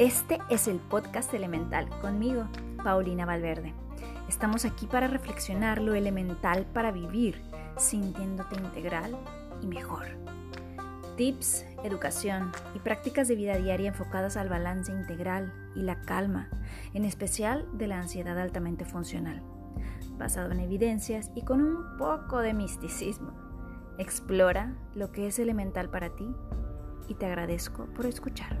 Este es el podcast elemental conmigo, Paulina Valverde. Estamos aquí para reflexionar lo elemental para vivir, sintiéndote integral y mejor. Tips, educación y prácticas de vida diaria enfocadas al balance integral y la calma, en especial de la ansiedad altamente funcional, basado en evidencias y con un poco de misticismo. Explora lo que es elemental para ti y te agradezco por escuchar.